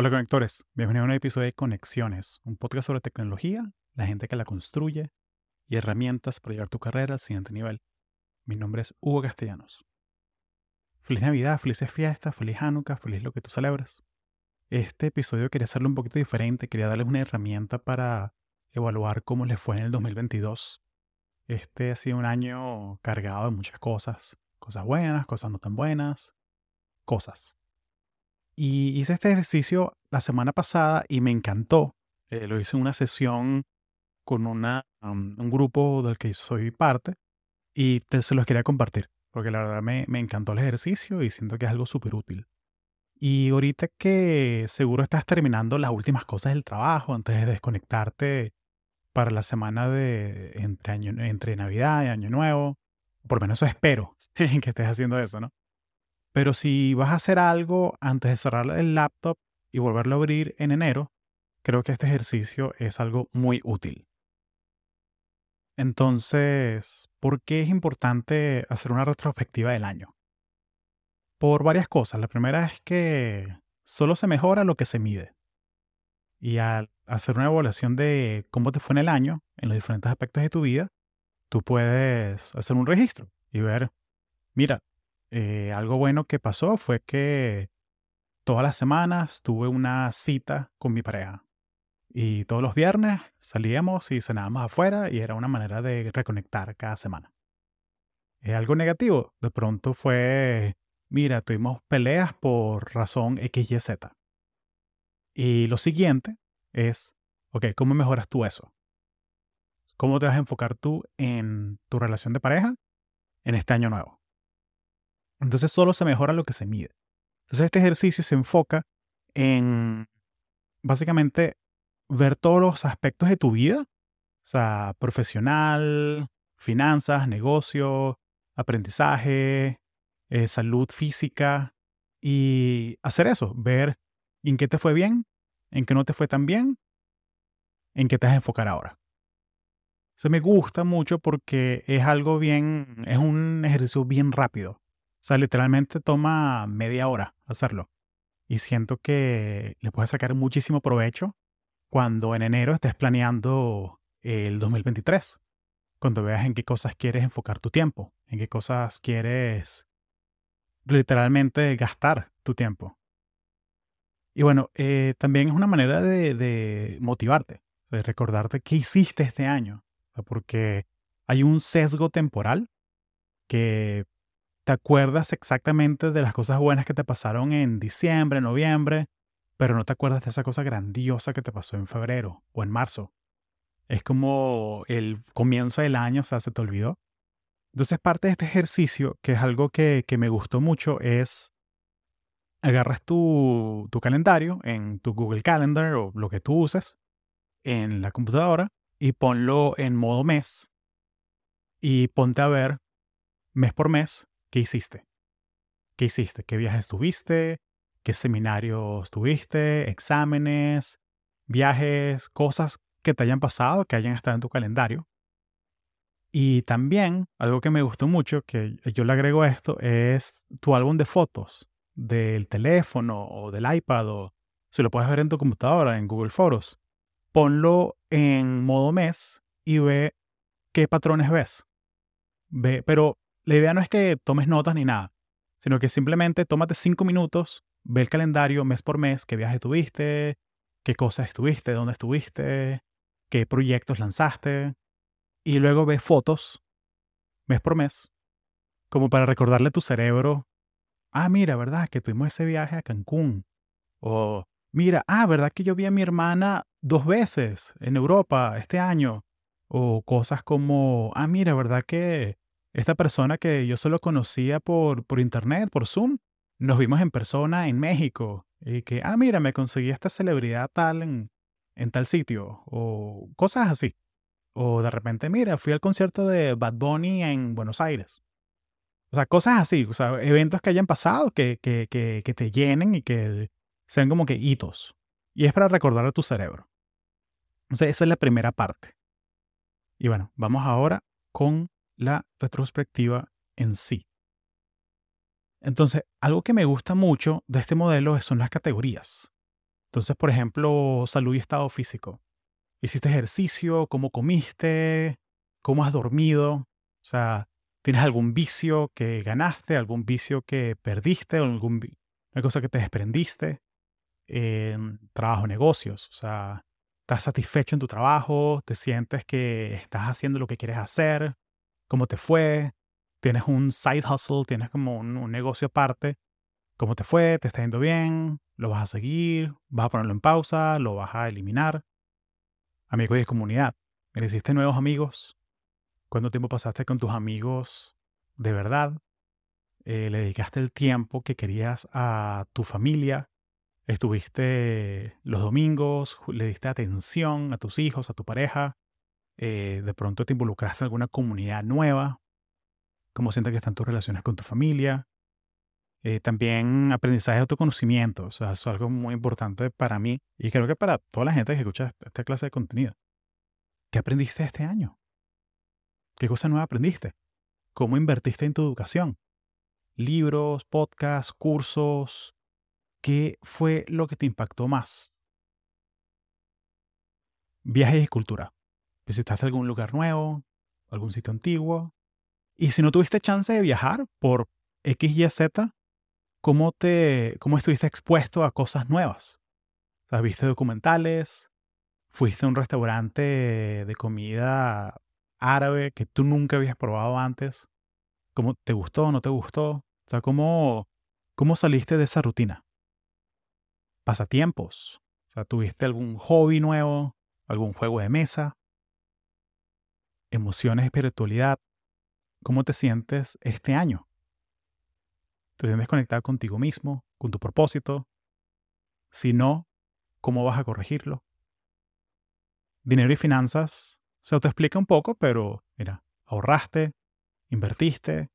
Hola conectores, bienvenidos a un episodio de Conexiones, un podcast sobre tecnología, la gente que la construye y herramientas para llevar tu carrera al siguiente nivel. Mi nombre es Hugo Castellanos. Feliz Navidad, felices fiestas, feliz Hanukkah, feliz lo que tú celebras. Este episodio quería hacerlo un poquito diferente, quería darles una herramienta para evaluar cómo les fue en el 2022. Este ha sido un año cargado de muchas cosas, cosas buenas, cosas no tan buenas, cosas. Y hice este ejercicio la semana pasada y me encantó. Eh, lo hice en una sesión con una, un grupo del que soy parte y te, se los quería compartir porque la verdad me, me encantó el ejercicio y siento que es algo súper útil. Y ahorita que seguro estás terminando las últimas cosas del trabajo antes de desconectarte para la semana de entre, entre Navidad y Año Nuevo, por lo menos eso espero que estés haciendo eso, ¿no? Pero si vas a hacer algo antes de cerrar el laptop y volverlo a abrir en enero, creo que este ejercicio es algo muy útil. Entonces, ¿por qué es importante hacer una retrospectiva del año? Por varias cosas. La primera es que solo se mejora lo que se mide. Y al hacer una evaluación de cómo te fue en el año, en los diferentes aspectos de tu vida, tú puedes hacer un registro y ver, mira, eh, algo bueno que pasó fue que todas las semanas tuve una cita con mi pareja. Y todos los viernes salíamos y cenábamos afuera y era una manera de reconectar cada semana. ¿Es algo negativo? De pronto fue, mira, tuvimos peleas por razón X, Y, Z. Y lo siguiente es, ok, ¿cómo mejoras tú eso? ¿Cómo te vas a enfocar tú en tu relación de pareja en este año nuevo? Entonces solo se mejora lo que se mide. Entonces este ejercicio se enfoca en básicamente ver todos los aspectos de tu vida, o sea, profesional, finanzas, negocio, aprendizaje, eh, salud física, y hacer eso, ver en qué te fue bien, en qué no te fue tan bien, en qué te vas a enfocar ahora. Se me gusta mucho porque es algo bien, es un ejercicio bien rápido. Sea, literalmente toma media hora hacerlo. Y siento que le puedes sacar muchísimo provecho cuando en enero estés planeando el 2023. Cuando veas en qué cosas quieres enfocar tu tiempo, en qué cosas quieres literalmente gastar tu tiempo. Y bueno, eh, también es una manera de, motivarte, de recordarte qué hiciste este año, porque hay un sesgo temporal que te acuerdas exactamente de las cosas buenas que te pasaron en diciembre, noviembre, pero no te acuerdas de esa cosa grandiosa que te pasó en febrero o en marzo. Es como el comienzo del año, o sea, se te olvidó. Entonces, parte de este ejercicio, que es algo que, me gustó mucho, es agarras tu, tu calendario en tu Google Calendar o lo que tú uses en la computadora y ponlo en modo mes y ponte a ver mes por mes ¿Qué hiciste? ¿Qué hiciste? ¿Qué viajes tuviste? ¿Qué seminarios tuviste? ¿Exámenes? ¿Viajes? Cosas que te hayan pasado, que hayan estado en tu calendario. Y también, algo que me gustó mucho, que yo le agrego esto, es tu álbum de fotos del teléfono o del iPad o si lo puedes ver en tu computadora, en Google Fotos. Ponlo en modo mes y ve qué patrones ves. Ve, pero la idea no es que tomes notas ni nada, sino que simplemente tómate cinco minutos, ve el calendario mes por mes, qué viaje tuviste, qué cosas estuviste, dónde estuviste, qué proyectos lanzaste, y luego ve fotos mes por mes, como para recordarle a tu cerebro, ah, mira, ¿verdad? Que tuvimos ese viaje a Cancún. O, mira, ah, ¿verdad que yo vi a mi hermana dos veces en Europa este año? O cosas como, ah, mira, ¿verdad que esta persona que yo solo conocía por, por internet, por Zoom, nos vimos en persona en México. Y que, ah, mira, me conseguí esta celebridad tal en, en tal sitio. O cosas así. O de repente, mira, fui al concierto de Bad Bunny en Buenos Aires. O sea, cosas así. O sea, eventos que hayan pasado que, que, que, que te llenen y que sean como que hitos. Y es para recordar a tu cerebro. Entonces, esa es la primera parte. Y bueno, vamos ahora con la retrospectiva en sí. Entonces, algo que me gusta mucho de este modelo son las categorías. Entonces, por ejemplo, salud y estado físico. ¿Hiciste ejercicio? ¿Cómo comiste? ¿Cómo has dormido? O sea, ¿tienes algún vicio que ganaste? ¿Algún vicio que perdiste? ¿Alguna cosa que te desprendiste? En trabajo, negocios. O sea, ¿estás satisfecho en tu trabajo? ¿Te sientes que estás haciendo lo que quieres hacer? ¿Cómo te fue? ¿Tienes un side hustle? ¿Tienes como un, negocio aparte? ¿Cómo te fue? ¿Te está yendo bien? ¿Lo vas a seguir? ¿Vas a ponerlo en pausa? ¿Lo vas a eliminar? Amigos y comunidad. ¿Hiciste nuevos amigos? ¿Cuánto tiempo pasaste con tus amigos de verdad? Eh, ¿Le dedicaste el tiempo que querías a tu familia? ¿Estuviste los domingos? ¿Le diste atención a tus hijos, a tu pareja? Eh, ¿De pronto te involucraste en alguna comunidad nueva? ¿Cómo sientes que están tus relaciones con tu familia? Eh, también aprendizaje de autoconocimiento, o sea, es algo muy importante para mí y creo que para toda la gente que escucha esta clase de contenido. ¿Qué aprendiste este año? ¿Qué cosa nueva aprendiste? ¿Cómo invertiste en tu educación? Libros, podcasts, cursos. ¿Qué fue lo que te impactó más? Viajes y cultura. ¿Visitaste algún lugar nuevo? ¿Algún sitio antiguo? Y si no tuviste chance de viajar por X, Y, Z, ¿cómo, te, cómo estuviste expuesto a cosas nuevas? O ¿Viste documentales? ¿Fuiste a un restaurante de comida árabe que tú nunca habías probado antes? ¿Cómo te gustó o no te gustó? O sea, ¿cómo, ¿cómo saliste de esa rutina? Pasatiempos. O sea, ¿tuviste algún hobby nuevo? ¿Algún juego de mesa? Emociones, espiritualidad. ¿Cómo te sientes este año? ¿Te sientes conectado contigo mismo, con tu propósito? Si no, ¿cómo vas a corregirlo? Dinero y finanzas se autoexplica un poco, pero mira, ahorraste, invertiste,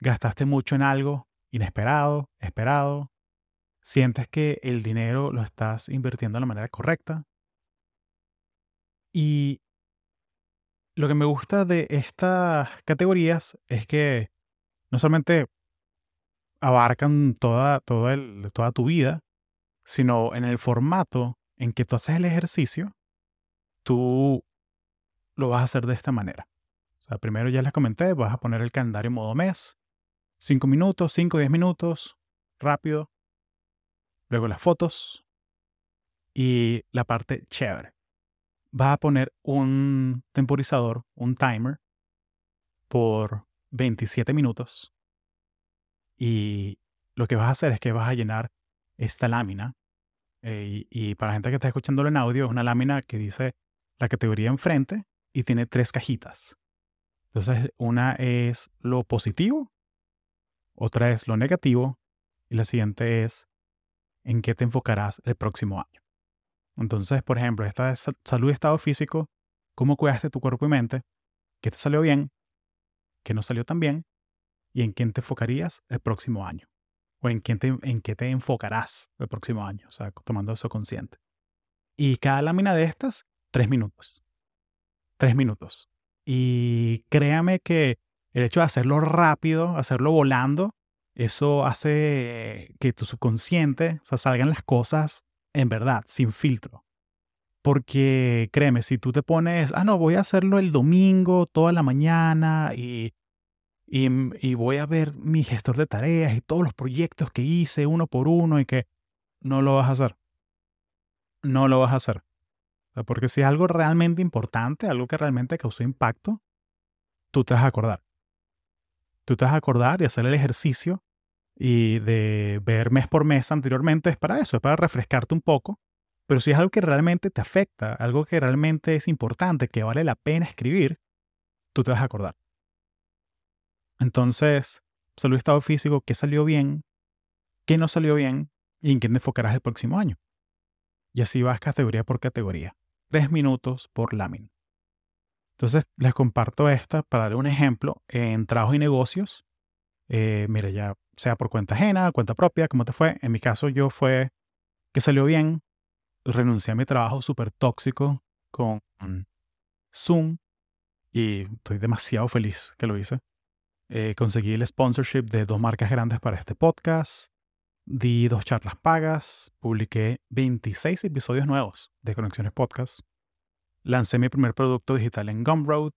gastaste mucho en algo inesperado, esperado, sientes que el dinero lo estás invirtiendo de la manera correcta. Y lo que me gusta de estas categorías es que no solamente abarcan toda, toda tu vida, sino en el formato en que tú haces el ejercicio, tú lo vas a hacer de esta manera. O sea, primero ya les comenté, vas a poner el calendario en modo mes, 5 minutos, 5, 10 minutos, rápido. Luego las fotos y la parte chévere. Vas a poner un temporizador, un timer, por 27 minutos y lo que vas a hacer es que vas a llenar esta lámina. Eh, y, para la gente que está escuchándolo en audio, es una lámina que dice la categoría enfrente y tiene tres cajitas. Entonces, una es lo positivo, otra es lo negativo y la siguiente es en qué te enfocarás el próximo año. Entonces, por ejemplo, esta es salud y estado físico, cómo cuidaste tu cuerpo y mente, qué te salió bien, qué no salió tan bien y en quién te enfocarías el próximo año. O en, quién en qué te enfocarás el próximo año. O sea, tomando eso consciente. Y cada lámina de estas, tres minutos. Tres minutos. Y créame que el hecho de hacerlo rápido, hacerlo volando, eso hace que tu subconsciente, o sea, salgan las cosas en verdad, sin filtro. Porque créeme, si tú te pones, ah, no, voy a hacerlo el domingo, toda la mañana, y Mm, y, voy a ver mi gestor de tareas y todos los proyectos que hice uno por uno y que no lo vas a hacer. No lo vas a hacer. Porque si es algo realmente importante, algo que realmente causó impacto, tú te vas a acordar. Tú te vas a acordar y hacer el ejercicio y de ver mes por mes anteriormente es para eso, es para refrescarte un poco. Pero si es algo que realmente te afecta, algo que realmente es importante, que vale la pena escribir, tú te vas a acordar. Entonces, salud estado físico, qué salió bien, qué no salió bien y en qué te enfocarás el próximo año. Y así vas categoría por categoría. Tres minutos por lámina. Entonces, les comparto esta para dar un ejemplo en trabajo y negocios. Eh, mira, ya sea por cuenta ajena, cuenta propia, ¿cómo te fue? En mi caso, yo fue que salió bien. Renuncié a mi trabajo súper tóxico con Zoom y estoy demasiado feliz que lo hice. Eh, conseguí el sponsorship de dos marcas grandes para este podcast. di dos charlas pagas, publiqué 26 episodios nuevos de Conexiones Podcast, lancé mi primer producto digital en Gumroad,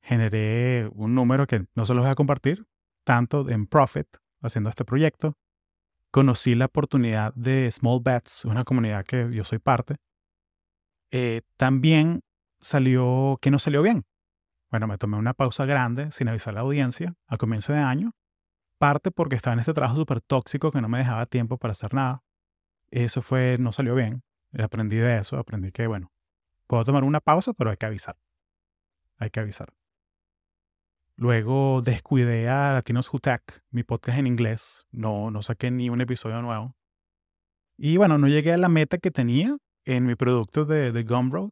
generé un número que no se los voy a compartir, tanto en profit haciendo este proyecto. Conocí la oportunidad de Small Bets, una comunidad que yo soy parte. Eh, también salió que no salió bien. Bueno, me tomé una pausa grande sin avisar a la audiencia a comienzo de año parte porque estaba en este trabajo súper tóxico que no me dejaba tiempo para hacer nada. Eso fue, no salió bien. Aprendí de eso, aprendí que, bueno, puedo tomar una pausa, pero hay que avisar. Hay que avisar. Luego descuidé a Latinos Who Tech, mi podcast en inglés. No, no saqué ni un episodio nuevo. Y bueno, no llegué a la meta que tenía en mi producto de, de Gumroad.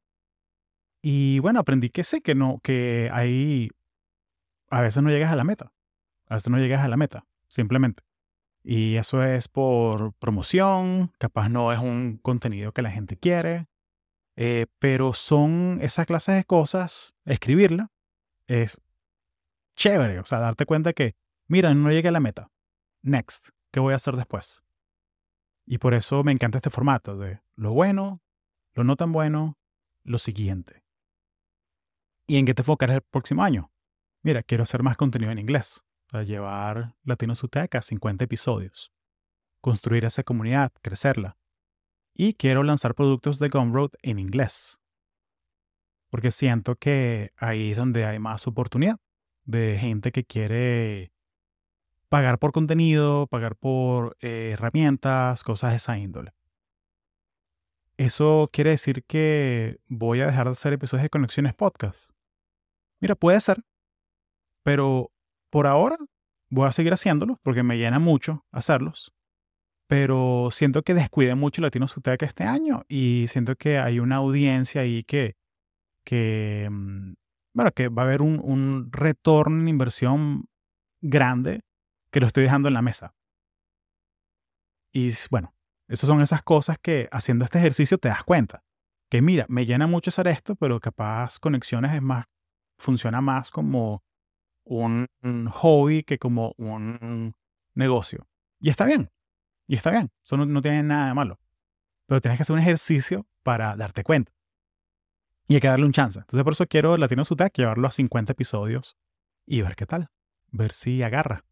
Y bueno, aprendí que sé que no, que ahí a veces no llegas a la meta. A veces no llegas a la meta, simplemente. Y eso es por promoción, capaz no es un contenido que la gente quiere, eh, pero son esas clases de cosas, escribirla es chévere, o sea, darte cuenta que, mira, no llegué a la meta, next, ¿qué voy a hacer después? Y por eso me encanta este formato de lo bueno, lo no tan bueno, lo siguiente. ¿Y en qué te enfocarás el próximo año? Mira, quiero hacer más contenido en inglés para llevar Latino Suteca a 50 episodios, construir esa comunidad, crecerla. Y quiero lanzar productos de Gumroad en inglés, porque siento que ahí es donde hay más oportunidad de gente que quiere pagar por contenido, pagar por eh, herramientas, cosas de esa índole. ¿Eso quiere decir que voy a dejar de hacer episodios de Conexiones Podcast? Mira, puede ser, pero por ahora voy a seguir haciéndolos porque me llena mucho hacerlos. Pero siento que descuide mucho Latino Suteca este año y siento que hay una audiencia ahí que, que, mm, bueno, que va a haber un, retorno en inversión grande que lo estoy dejando en la mesa. Y bueno, esas son esas cosas que haciendo este ejercicio te das cuenta. Que mira, me llena mucho hacer esto, pero capaz conexiones es más, funciona más como un, hobby que como un negocio. Y está bien. Y está bien. Eso no, tiene nada de malo. Pero tienes que hacer un ejercicio para darte cuenta. Y hay que darle un chance. Entonces por eso quiero Latino Sutec llevarlo a 50 episodios y ver qué tal. Ver si agarra.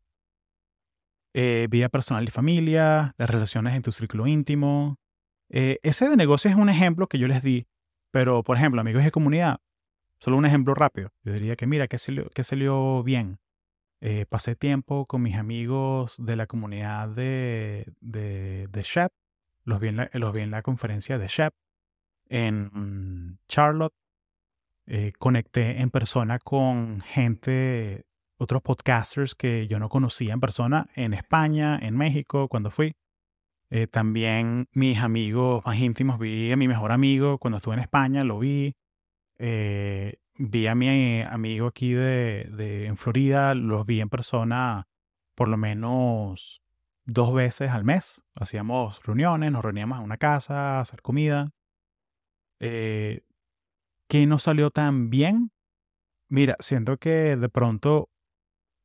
Eh, vida personal y familia, las relaciones en tu círculo íntimo. Eh, ese de negocio es un ejemplo que yo les di, pero por ejemplo, amigos de comunidad, Solo un ejemplo rápido. Yo diría que, mira, ¿qué salió, qué salió bien? Eh, pasé tiempo con mis amigos de la comunidad de, de, de Shep. Los vi, en la, los vi en la conferencia de Shep en Charlotte. Eh, conecté en persona con gente, otros podcasters que yo no conocía en persona en España, en México, cuando fui. Eh, también mis amigos más íntimos, vi a mi mejor amigo cuando estuve en España, lo vi. Eh, vi a mi amigo aquí de, de, en Florida, los vi en persona por lo menos dos veces al mes. Hacíamos reuniones, nos reuníamos en una casa, a hacer comida. Eh, ¿Qué no salió tan bien? Mira, siento que de pronto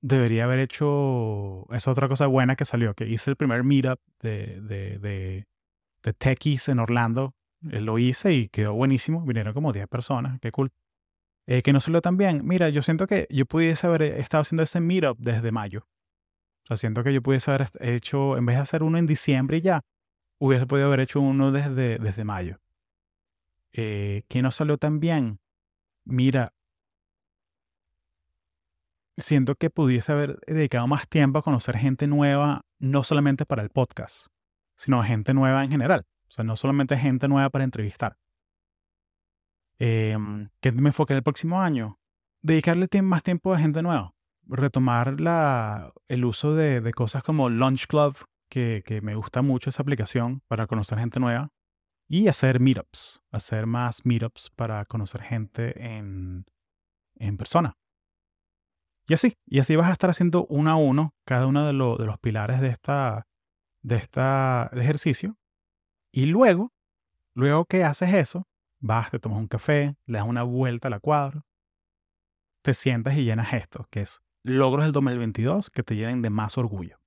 debería haber hecho esa otra cosa buena que salió, que hice el primer meetup de, de, de, de techies en Orlando eh, lo hice y quedó buenísimo. Vinieron como 10 personas, qué cool. Eh, que no salió tan bien. Mira, yo siento que yo pudiese haber estado haciendo ese meetup desde mayo. O sea, siento que yo pudiese haber hecho, en vez de hacer uno en diciembre y ya, hubiese podido haber hecho uno desde, desde mayo. Eh, que no salió tan bien. Mira, siento que pudiese haber dedicado más tiempo a conocer gente nueva, no solamente para el podcast, sino gente nueva en general. O sea, no solamente gente nueva para entrevistar. Eh, ¿Qué me enfoqué el próximo año? Dedicarle más tiempo a gente nueva. Retomar la, el uso de, de cosas como Lunch Club, que, que, me gusta mucho esa aplicación para conocer gente nueva. Y hacer meetups. Hacer más meetups para conocer gente en, en persona. Y así, y así vas a estar haciendo uno a uno cada uno de, de los pilares de esta, de esta ejercicio y luego, luego que haces eso, vas, te tomas un café, le das una vuelta a la cuadra, te sientas y llenas esto, que es logros del 2022 que te llenen de más orgullo.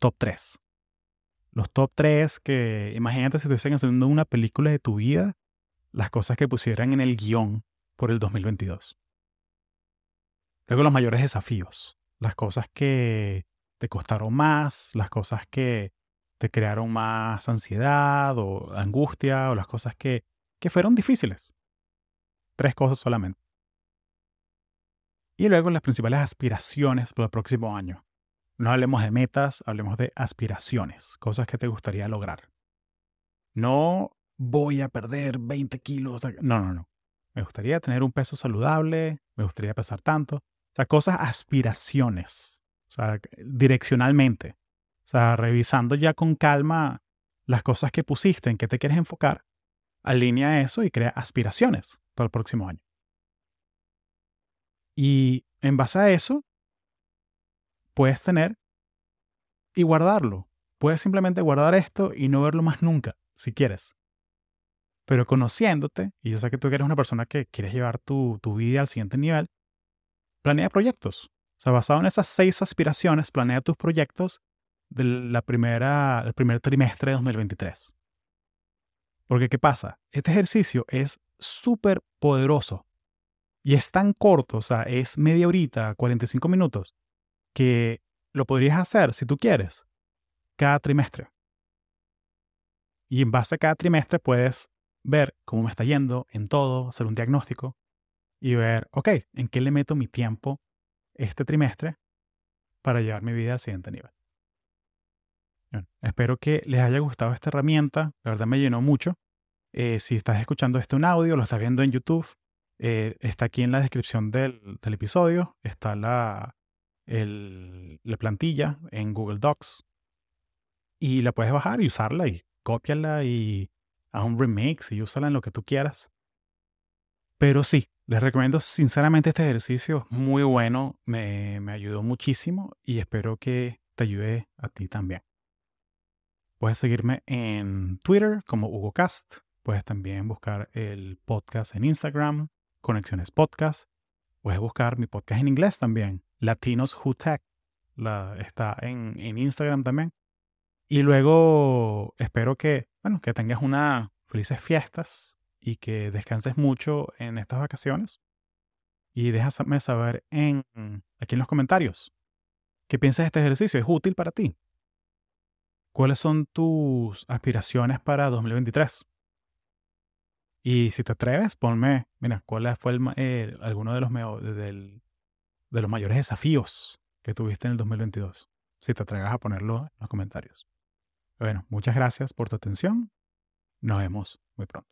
Top 3. Los top 3 que, imagínate si estuviesen haciendo una película de tu vida, las cosas que pusieran en el guion por el 2022. Luego los mayores desafíos, las cosas que te costaron más, las cosas que te crearon más ansiedad o angustia o las cosas que, que fueron difíciles. Tres cosas solamente. Y luego las principales aspiraciones para el próximo año. No hablemos de metas, hablemos de aspiraciones, cosas que te gustaría lograr. No voy a perder 20 kilos. No, no, no. Me gustaría tener un peso saludable, me gustaría pesar tanto. O sea, cosas, aspiraciones. O sea, direccionalmente. O sea, revisando ya con calma las cosas que pusiste, en qué te quieres enfocar, alinea eso y crea aspiraciones para el próximo año. Y en base a eso, puedes tener y guardarlo. Puedes simplemente guardar esto y no verlo más nunca, si quieres. Pero conociéndote, y yo sé que tú eres una persona que quieres llevar tu, tu vida al siguiente nivel, planea proyectos. O sea, basado en esas seis aspiraciones, planea tus proyectos del la primera, primer trimestre de 2023. Porque, ¿qué pasa? Este ejercicio es súper poderoso y es tan corto, o sea, es media horita, 45 minutos, que lo podrías hacer, si tú quieres, cada trimestre. Y en base a cada trimestre puedes ver cómo me está yendo en todo, hacer un diagnóstico y ver, ok, ¿en qué le meto mi tiempo este trimestre para llevar mi vida al siguiente nivel? espero que les haya gustado esta herramienta. La verdad me llenó mucho. Eh, si estás escuchando este un audio, lo estás viendo en YouTube, eh, está aquí en la descripción del, del episodio. Está la, el, la plantilla en Google Docs. Y la puedes bajar y usarla y cópiala y haz un remix y úsala en lo que tú quieras. Pero sí, les recomiendo sinceramente este ejercicio. Muy bueno, me, me ayudó muchísimo y espero que te ayude a ti también. Puedes seguirme en Twitter como HugoCast. Puedes también buscar el podcast en Instagram, Conexiones Podcast. Puedes buscar mi podcast en inglés también, Latinos Who Tech. La, está en, en Instagram también. Y luego espero que, bueno, que tengas unas felices fiestas y que descanses mucho en estas vacaciones. Y déjame saber en, aquí en los comentarios qué piensas de este ejercicio. ¿Es útil para ti? ¿Cuáles son tus aspiraciones para 2023? Y si te atreves, ponme, mira, ¿cuál fue el, alguno de los, de los mayores desafíos que tuviste en el 2022? Si te atreves a ponerlo en los comentarios. Bueno, muchas gracias por tu atención. Nos vemos muy pronto.